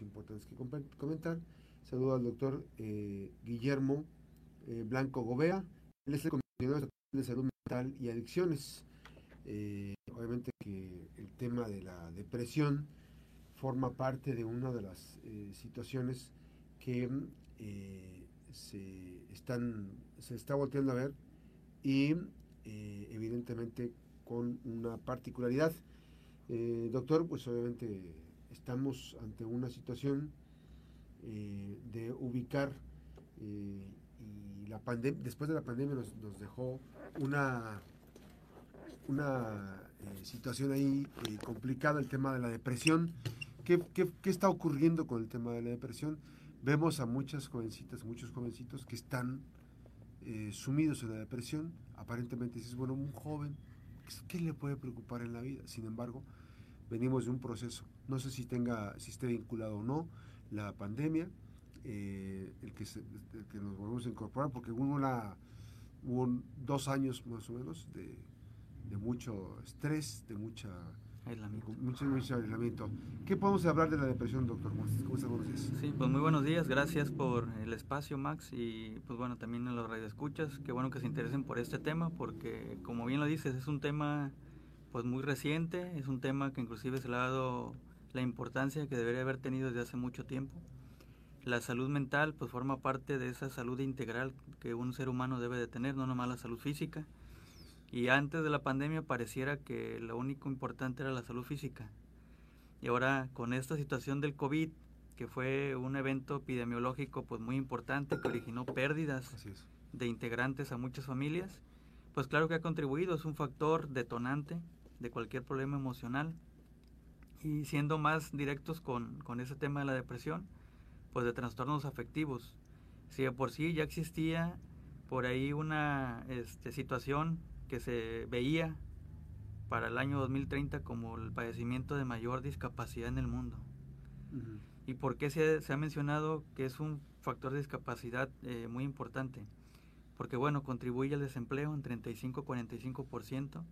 importantes que comentar. Saludo al doctor eh, Guillermo eh, Blanco Gobea, él es el coordinador de salud mental y adicciones. Eh, obviamente que el tema de la depresión forma parte de una de las situaciones que se están se está volteando a ver y evidentemente con una particularidad. doctor, pues obviamente estamos ante una situación eh, de ubicar eh, y la pandemia después de la pandemia nos, dejó una una eh, situación ahí complicada el tema de la depresión ¿Qué, ¿Qué, qué, está ocurriendo con el tema de la depresión? Vemos a muchas jovencitas, muchos jovencitos que están sumidos en la depresión. Aparentemente dices, bueno, un joven, ¿qué le puede preocupar en la vida? Sin embargo, venimos de un proceso. No sé si tenga, si esté vinculado o no la pandemia, eh, el, que que nos volvemos a incorporar, porque hubo, una, hubo dos años más o menos de, de mucho estrés, de mucha aislamiento. Mucho, mucho, aislamiento. ¿Qué podemos hablar de la depresión, doctor? ¿Cómo estás? Buenos días. Sí, pues muy buenos días, gracias por el espacio, Max, y pues bueno, también en los radioescuchas, qué bueno que se interesen por este tema, porque como bien lo dices, es un tema pues muy reciente, es un tema que inclusive se le ha dado la importancia que debería haber tenido desde hace mucho tiempo. La salud mental pues forma parte de esa salud integral que un ser humano debe de tener, no nomás la salud física. Y antes de la pandemia pareciera que lo único importante era la salud física. Y ahora con esta situación del COVID, que fue un evento epidemiológico pues muy importante que originó pérdidas de integrantes a muchas familias, pues claro que ha contribuido, es un factor detonante de cualquier problema emocional. Y siendo más directos con, ese tema de la depresión, pues de trastornos afectivos. Si de por sí ya existía por ahí una este, situación que se veía para el año 2030 como el padecimiento de mayor discapacidad en el mundo. ¿Y por qué se, ha mencionado que es un factor de discapacidad eh, muy importante? Porque bueno, contribuye al desempleo en 35-45%,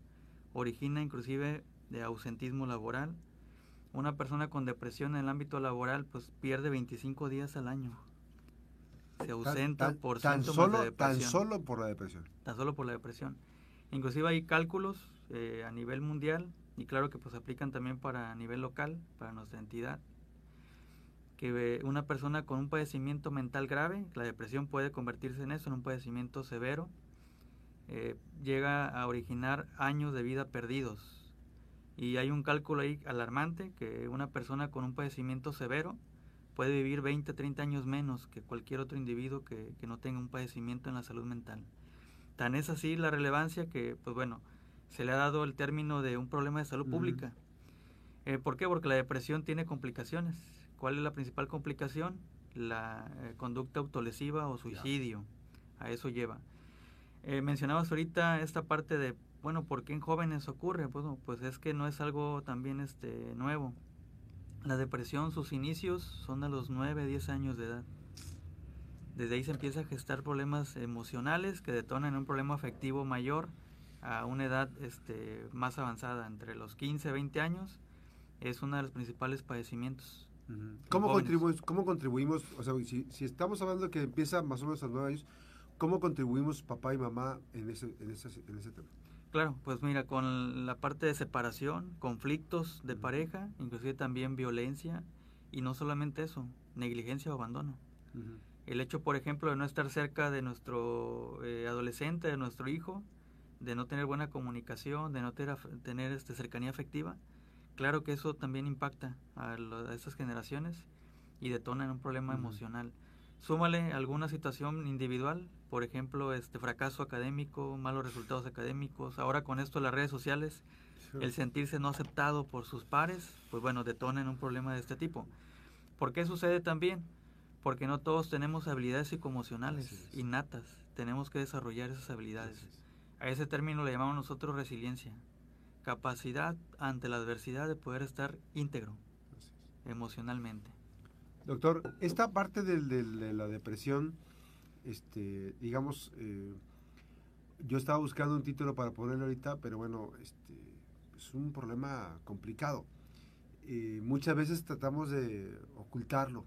origina inclusive de ausentismo laboral. Una persona con depresión en el ámbito laboral pues pierde 25 días al año. Se ausenta por tan solo, de depresión. Tan solo por la depresión. Tan solo por la depresión. Inclusive hay cálculos eh, a nivel mundial y claro que pues aplican también para nivel local, para nuestra entidad, que una persona con un padecimiento mental grave, la depresión puede convertirse en eso, en un padecimiento severo, eh, llega a originar años de vida perdidos. Y hay un cálculo ahí alarmante que una persona con un padecimiento severo puede vivir 20, 30 años menos que cualquier otro individuo que, no tenga un padecimiento en la salud mental. Tan es así la relevancia que, pues bueno, se le ha dado el término de un problema de salud pública. Eh, ¿Por qué? Porque la depresión tiene complicaciones. ¿Cuál es la principal complicación? La eh, conducta autolesiva o suicidio. A eso lleva. Eh, mencionabas ahorita esta parte de, bueno, ¿por qué en jóvenes ocurre? Pues, pues es que no es algo también este, nuevo. La depresión, sus inicios son a los 9, 10 años de edad. Desde ahí se empieza a gestar problemas emocionales que detonan un problema afectivo mayor a una edad este, más avanzada, entre los 15, 20 años, es uno de los principales padecimientos. ¿Cómo, contribuimos, ¿Cómo contribuimos? O sea, si, si, estamos hablando que empieza más o menos a los 9 años, ¿Cómo contribuimos papá y mamá en ese, en ese, en ese tema? Claro, pues mira, con la parte de separación, conflictos de pareja, inclusive también violencia, y no solamente eso, negligencia o abandono. El hecho, por ejemplo, de no estar cerca de nuestro eh, adolescente, de nuestro hijo, de no tener buena comunicación, de no tener, tener este, cercanía afectiva, claro que eso también impacta a, a estas generaciones y detona en un problema emocional. Súmale alguna situación individual, por ejemplo, este fracaso académico, malos resultados académicos, ahora con esto las redes sociales, el sentirse no aceptado por sus pares, pues bueno, detonen un problema de este tipo. ¿Por qué sucede también? Porque no todos tenemos habilidades psicoemocionales innatas, tenemos que desarrollar esas habilidades. A ese término le llamamos nosotros resiliencia, capacidad ante la adversidad de poder estar íntegro emocionalmente. Doctor, esta parte de, la depresión, este, digamos, eh, yo estaba buscando un título para ponerlo ahorita, pero bueno, este, es un problema complicado. eh, muchas veces tratamos de ocultarlo,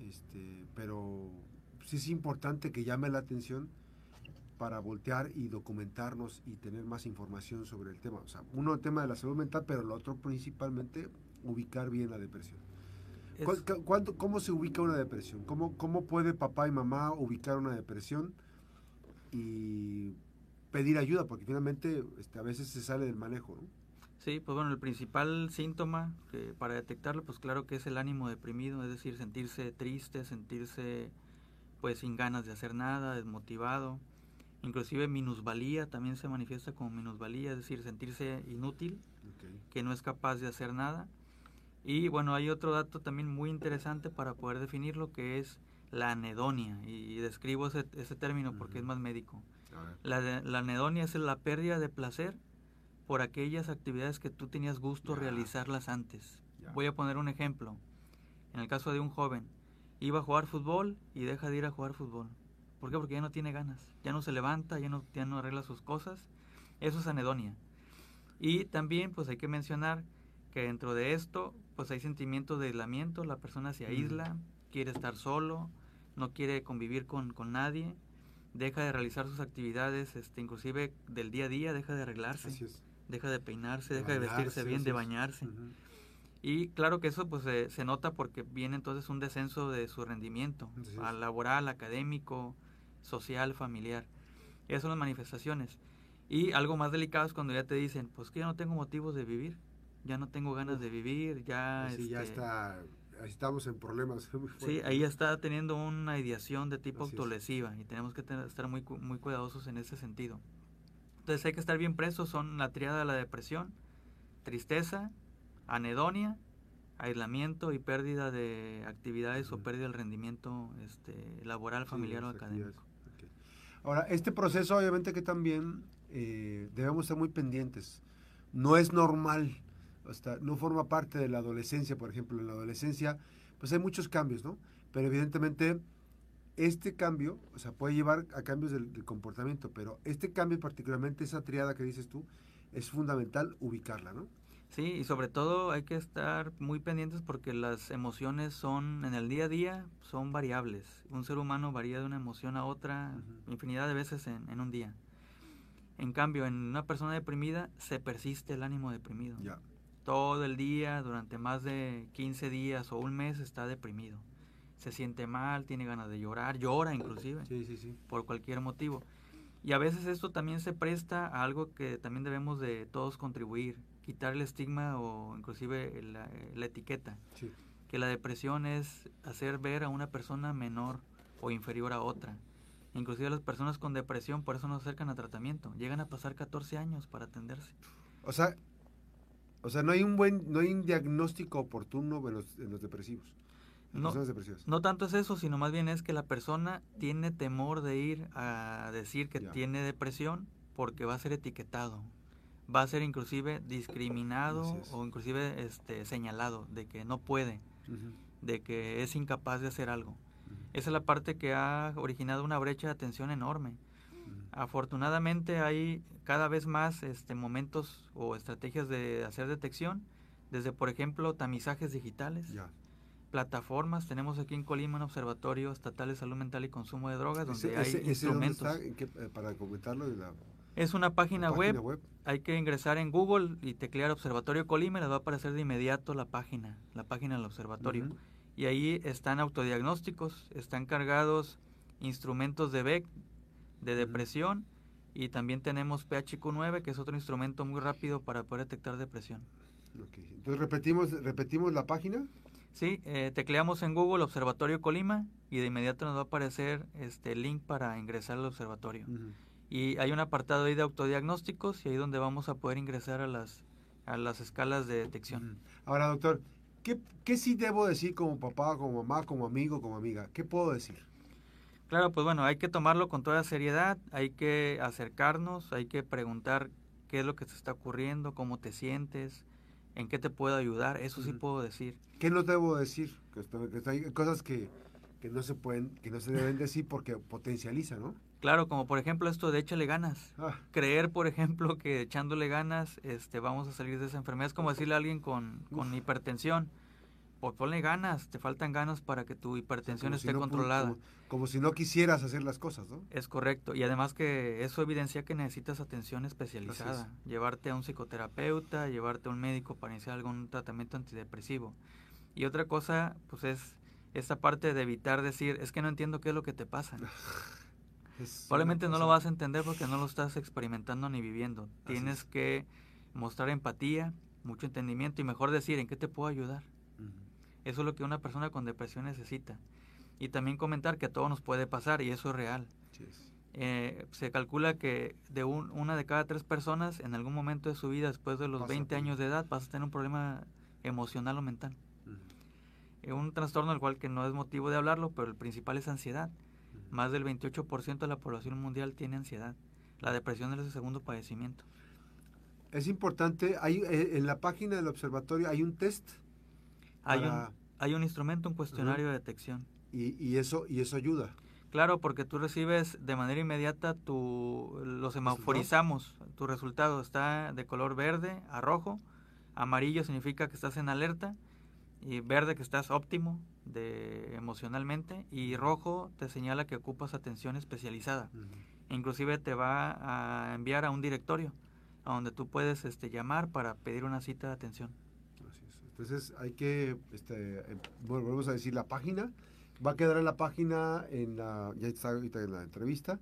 este, pero sí es importante que llame la atención para voltear y documentarnos y tener más información sobre el tema. O sea, uno el tema de la salud mental, pero lo otro principalmente ubicar bien la depresión. ¿Cómo se ubica una depresión? ¿Cómo, ¿Cómo puede papá y mamá ubicar una depresión y pedir ayuda? Porque finalmente este, a veces se sale del manejo, ¿no? Sí, pues bueno, el principal síntoma que para detectarlo, pues claro que es el ánimo deprimido, es decir, sentirse triste, sentirse pues sin ganas de hacer nada, desmotivado, inclusive minusvalía también se manifiesta como minusvalía, es decir, sentirse inútil, que no es capaz de hacer nada. Y bueno, hay otro dato también muy interesante para poder definirlo que es la anedonia, y describo ese, ese término porque es más médico. La, la anedonia es la pérdida de placer por aquellas actividades que tú tenías gusto realizarlas antes. Voy a poner un ejemplo. En el caso de un joven, iba a jugar fútbol y deja de ir a jugar fútbol. ¿Por qué? Porque ya no tiene ganas, ya no se levanta, ya no, ya no arregla sus cosas. Eso es anedonia. Y también pues hay que mencionar que dentro de esto pues hay sentimientos de aislamiento, la persona se aísla, quiere estar solo, no quiere convivir con, con nadie, deja de realizar sus actividades, este, inclusive del día a día, deja de arreglarse deja de peinarse, deja de vestirse bien, de bañarse. Y claro que eso pues se, nota porque viene entonces un descenso de su rendimiento laboral, académico, social, familiar. Esas son las manifestaciones. Y algo más delicado es cuando ya te dicen, pues que ya no tengo motivos de vivir, ya no tengo ganas de vivir, ya... Sí, ya este está, estamos en problemas. sí, ahí ya está teniendo una ideación de tipo autolesiva y tenemos que estar muy, muy cuidadosos en ese sentido. Entonces hay que estar bien presos, son la triada de la depresión, tristeza, anedonia, aislamiento y pérdida de actividades o pérdida del rendimiento este, laboral, familiar o académico. Ahora, este proceso obviamente que también eh, debemos estar muy pendientes. No es normal, hasta, no forma parte de la adolescencia, por ejemplo. En la adolescencia, pues hay muchos cambios, ¿no? Pero evidentemente este cambio, o sea, puede llevar a cambios del, comportamiento, pero este cambio, particularmente esa triada que dices tú, es fundamental ubicarla, ¿no? Sí, y sobre todo hay que estar muy pendientes porque las emociones son, en el día a día, son variables. Un ser humano varía de una emoción a otra infinidad de veces en, en, un día. En cambio, en una persona deprimida se persiste el ánimo deprimido. Ya. Todo el día, durante más de 15 días o un mes, está deprimido se siente mal, tiene ganas de llorar, llora inclusive, por cualquier motivo. Y a veces esto también se presta a algo que también debemos de todos contribuir, quitar el estigma o inclusive la, etiqueta, que la depresión es hacer ver a una persona menor o inferior a otra. Inclusive las personas con depresión por eso no se acercan a tratamiento, llegan a pasar 14 años para atenderse. O sea, o sea, no hay un buen, no hay un diagnóstico oportuno en los depresivos. No, no tanto es eso, sino más bien es que la persona tiene temor de ir a decir que tiene depresión porque va a ser etiquetado, va a ser inclusive discriminado o inclusive este, señalado de que no puede, de que es incapaz de hacer algo. Esa es la parte que ha originado una brecha de atención enorme. Afortunadamente hay cada vez más este, momentos o estrategias de hacer detección, desde por ejemplo tamizajes digitales plataformas. Tenemos aquí en Colima un observatorio estatal de salud mental y consumo de drogas donde hay instrumentos. Eh, para es una página, web. Hay que ingresar en Google y teclear Observatorio Colima y les va a aparecer de inmediato la página, la página del observatorio. Y ahí están autodiagnósticos, están cargados instrumentos de BEC, de depresión, y también tenemos PHQ9, que es otro instrumento muy rápido para poder detectar depresión. Entonces repetimos, repetimos la página. Sí, eh, tecleamos en Google Observatorio Colima y de inmediato nos va a aparecer este link para ingresar al observatorio. Y hay un apartado ahí de autodiagnósticos y ahí donde vamos a poder ingresar a las, a las escalas de detección. Ahora, doctor, ¿qué, ¿qué sí debo decir como papá, como mamá, como amigo, como amiga? ¿Qué puedo decir? Claro, pues bueno, hay que tomarlo con toda seriedad, hay que acercarnos, hay que preguntar qué es lo que te está ocurriendo, cómo te sientes, en qué te puedo ayudar, eso sí puedo decir. ¿Qué no debo decir? Que, hay cosas que, que no se pueden, que no se deben decir porque potencializa, ¿no? Claro, como por ejemplo esto de échale ganas. Ah, Creer, por ejemplo, que echándole ganas este, vamos a salir de esa enfermedad. Es como decirle a alguien con, con hipertensión, ponle ganas, te faltan ganas para que tu hipertensión esté no controlada. Como, como si no quisieras hacer las cosas, ¿no? Es correcto. Y además que eso evidencia que necesitas atención especializada. Llevarte a un psicoterapeuta, llevarte a un médico para iniciar algún tratamiento antidepresivo. Y otra cosa, pues es esta parte de evitar decir, es que no entiendo qué es lo que te pasa. Es Probablemente no lo vas a entender porque no lo estás experimentando ni viviendo. Así Tienes es. que mostrar empatía, mucho entendimiento y mejor decir en qué te puedo ayudar. Eso es lo que una persona con depresión necesita. Y también comentar que a todos nos puede pasar y eso es real. Eh, se calcula que de un- una de cada tres personas en algún momento de su vida después de los Pasa 20 por- años de edad vas a tener un problema emocional o mental. Eh, un trastorno del cual que no es motivo de hablarlo, pero el principal es ansiedad. Más del 28% de la población mundial tiene ansiedad. La depresión es el segundo padecimiento. Es importante, hay, eh, en la página del observatorio hay un test Hay, para- un, hay un instrumento, un cuestionario de detección. y, y eso y eso ayuda. Claro, porque tú recibes de manera inmediata tu, lo semaforizamos, tu resultado está de color verde a rojo, amarillo significa que estás en alerta y verde que estás óptimo de emocionalmente y rojo te señala que ocupas atención especializada. Ujú. Inclusive te va a enviar a un directorio a donde tú puedes este, llamar para pedir una cita de atención. Entonces hay que, este, bueno, volvemos a decir la página. Va a quedar en la página, en la, ya está ahorita en la entrevista.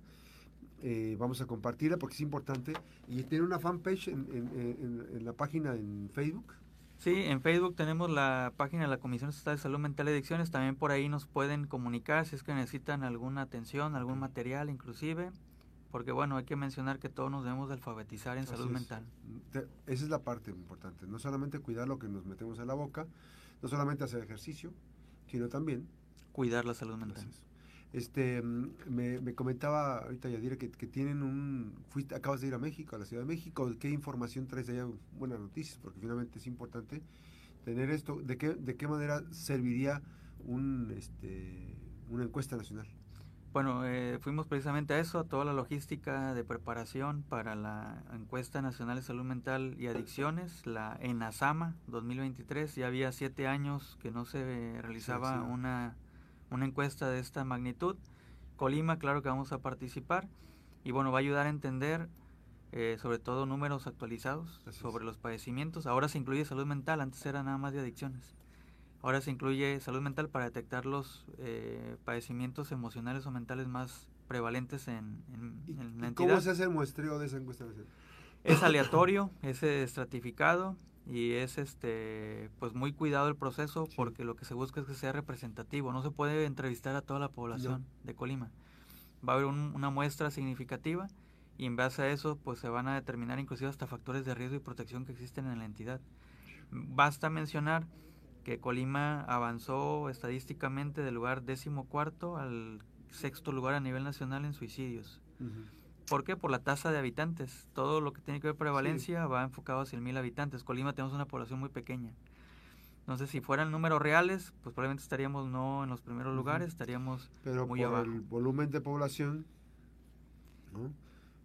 Eh, vamos a compartirla porque es importante. Y tiene una fanpage en, en- en- en la página en Facebook. Sí, en Facebook tenemos la página de la Comisión Estatal de Salud Mental y Adicciones. También por ahí nos pueden comunicar si es que necesitan alguna atención, algún material inclusive. Porque bueno, hay que mencionar que todos nos debemos de alfabetizar en salud mental. Te- esa es la parte importante. No solamente cuidar lo que nos metemos en la boca, no solamente hacer ejercicio, sino también Cuidar la salud mental. Este, mm, me, me comentaba ahorita Yadira que, que tienen un, fuiste, acabas de ir a México, a la Ciudad de México, ¿qué información traes de allá? Buenas noticias, porque finalmente es importante tener esto. ¿De qué, de qué manera serviría un, este, una encuesta nacional? Bueno, eh, fuimos precisamente a eso, a toda la logística de preparación para la encuesta nacional de salud mental y adicciones, la ENASAMA 2023. Ya había siete años que no se realizaba sí. una, una encuesta de esta magnitud. Colima, claro que vamos a participar y bueno, va a ayudar a entender eh, sobre todo números actualizados Así es. sobre los padecimientos. Ahora se incluye salud mental, antes era nada más de adicciones. Ahora se incluye salud mental para detectar los eh, padecimientos emocionales o mentales más prevalentes en, en- ¿Y, en la y entidad. cómo se hace el muestreo de esa encuesta? Es aleatorio, es estratificado y es este pues muy cuidado el proceso Sí. porque lo que se busca es que sea representativo. No se puede entrevistar a toda la población de Colima. Va a haber un- una muestra significativa y en base a eso pues se van a determinar inclusive hasta factores de riesgo y protección que existen en la entidad. Basta mencionar que Colima avanzó estadísticamente del lugar décimo cuarto al sexto lugar a nivel nacional en suicidios. ¿Por qué? Por la tasa de habitantes. Todo lo que tiene que ver prevalencia va enfocado a 100.000 habitantes. Colima tenemos una población muy pequeña. Entonces, si fueran números reales, pues probablemente estaríamos no en los primeros Ujú. lugares, estaríamos Pero muy por abajo. el volumen de población, ¿no?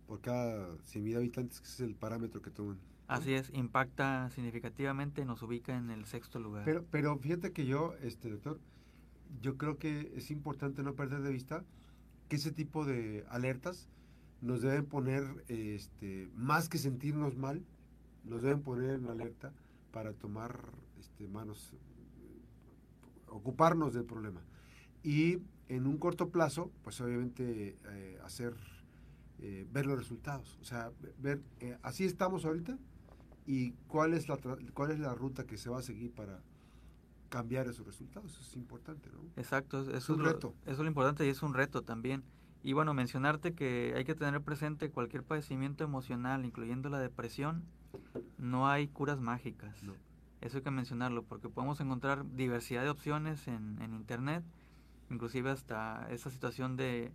por cada 100.000 habitantes, que es el parámetro que toman. Así es, impacta significativamente, nos ubica en el sexto lugar. Pero, pero fíjate que yo, este doctor, yo creo que es importante no perder de vista que ese tipo de alertas nos deben poner, este, más que sentirnos mal, nos deben poner en alerta para tomar este, manos, ocuparnos del problema. Y en un corto plazo, pues obviamente eh, hacer, eh, ver los resultados. O sea, ver, eh, así estamos ahorita y cuál es, la, cuál es la ruta que se va a seguir para cambiar esos resultados. Eso es importante, ¿no? Exacto, eso es, un lo, reto. eso es lo importante y es un reto también. Y bueno, mencionarte que hay que tener presente cualquier padecimiento emocional, incluyendo la depresión, no hay curas mágicas. No. Eso hay que mencionarlo, porque podemos encontrar diversidad de opciones en, en Internet, inclusive hasta esa situación de,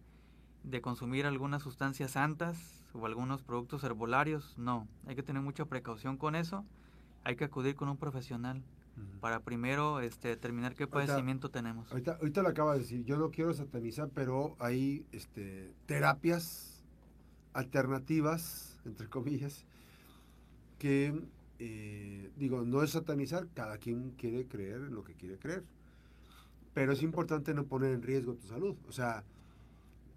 de consumir algunas sustancias santas o algunos productos herbolarios. No, hay que tener mucha precaución con eso, hay que acudir con un profesional para primero este, determinar qué padecimiento tenemos. Ahorita, ahorita lo acaba de decir, yo no quiero satanizar, pero hay este, terapias alternativas, entre comillas, que, eh, digo, no es satanizar, cada quien quiere creer en lo que quiere creer, pero es importante no poner en riesgo tu salud. O sea,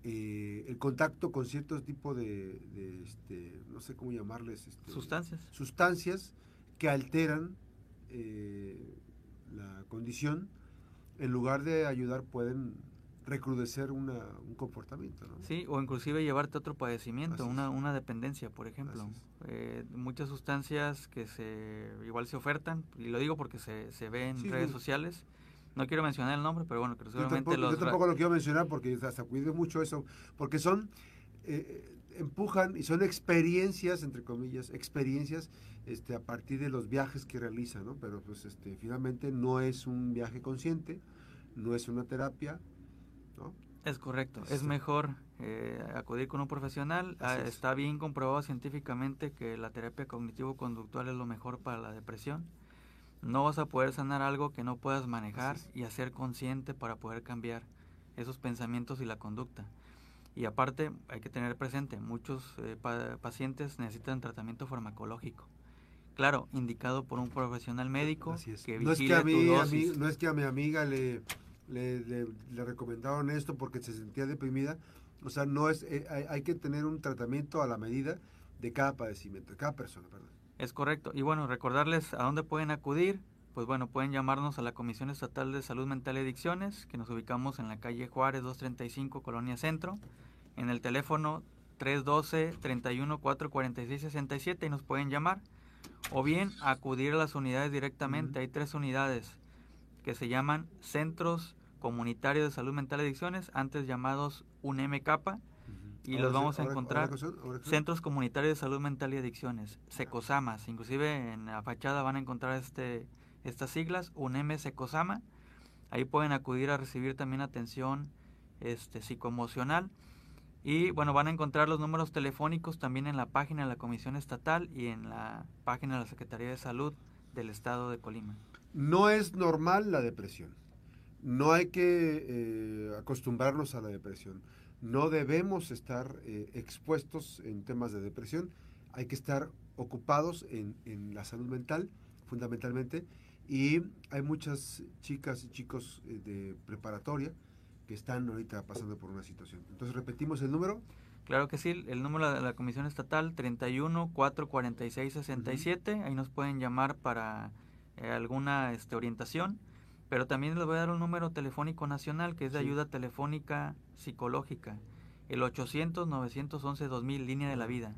eh, el contacto con ciertos tipos de, este, no sé cómo llamarles, este, sustancias. Sustancias que alteran eh, la condición, en lugar de ayudar pueden recrudecer una, un comportamiento. ¿no? Sí, o inclusive llevarte a otro padecimiento, una, una dependencia, por ejemplo. Eh, muchas sustancias que se igual se ofertan, y lo digo porque se, se ve en redes sociales. No quiero mencionar el nombre, pero bueno, que seguramente yo tampoco, Yo tampoco lo quiero mencionar porque hasta cuido mucho eso, porque son... Eh, empujan y son experiencias, entre comillas, experiencias este, a partir de los viajes que realizan, ¿no? Pero pues este, finalmente no es un viaje consciente, no es una terapia, ¿no? Es correcto, es, mejor eh, acudir con un profesional. Ah, está bien comprobado científicamente que la terapia cognitivo-conductual es lo mejor para la depresión. No vas a poder sanar algo que no puedas manejar y hacer consciente para poder cambiar esos pensamientos y la conducta. Y aparte, hay que tener presente, muchos eh, pacientes necesitan tratamiento farmacológico. Claro, indicado por un profesional médico que no es que a mí, no es que a mi amiga le, le, recomendaron esto porque se sentía deprimida. O sea, no es eh, hay, que tener un tratamiento a la medida de cada padecimiento, de cada persona. Perdón. Es correcto. Y bueno, recordarles a dónde pueden acudir. Pues bueno, pueden llamarnos a la Comisión Estatal de Salud Mental y Adicciones, que nos ubicamos en la calle Juárez 235, Colonia Centro en el teléfono 312-31-446-67 y nos pueden llamar. O bien acudir a las unidades directamente. Hay tres unidades que se llaman Centros Comunitarios de Salud Mental y Adicciones, antes llamados UNMK. Y los vamos a encontrar. Centros Comunitarios de Salud Mental y Adicciones, SECOSAMAS. Inclusive en la fachada van a encontrar este, estas siglas, UNM SECOSAMA. Ahí pueden acudir a recibir también atención este, psicoemocional y bueno, van a encontrar los números telefónicos también en la página de la Comisión Estatal y en la página de la Secretaría de Salud del Estado de Colima. No es normal la depresión. No hay que eh, acostumbrarnos a la depresión. No debemos estar eh, expuestos en temas de depresión. Hay que estar ocupados en, en la salud mental, fundamentalmente. Y hay muchas chicas y chicos eh, de preparatoria que están ahorita pasando por una situación. Entonces, repetimos el número. Claro que sí, el número de la Comisión Estatal 31 446 67, ahí nos pueden llamar para eh, alguna este, orientación, pero también les voy a dar un número telefónico nacional que es de ayuda telefónica psicológica, el 800 911 2000 línea de la vida.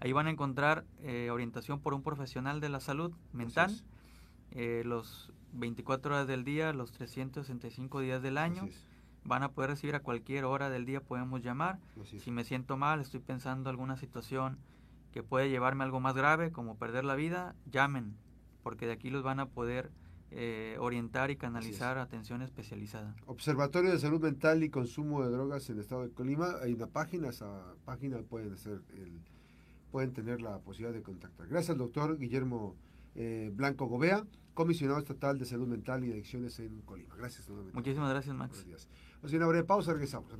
Ahí van a encontrar eh, orientación por un profesional de la salud mental, eh, los 24 horas del día, los 365 días del año. Van a poder recibir a cualquier hora del día, podemos llamar. Si me siento mal, estoy pensando alguna situación que puede llevarme a algo más grave, como perder la vida, llamen, porque de aquí los van a poder eh, orientar y canalizar atención especializada. Observatorio de Salud Mental y Consumo de Drogas en el Estado de Colima, hay una página, esa página pueden, ser el, pueden tener la posibilidad de contactar. Gracias al doctor Guillermo eh, Blanco Gobea, comisionado estatal de Salud Mental y Adicciones en Colima. Gracias Muchísimas gracias, Max. Buenos días. Una breve pausa, regresamos.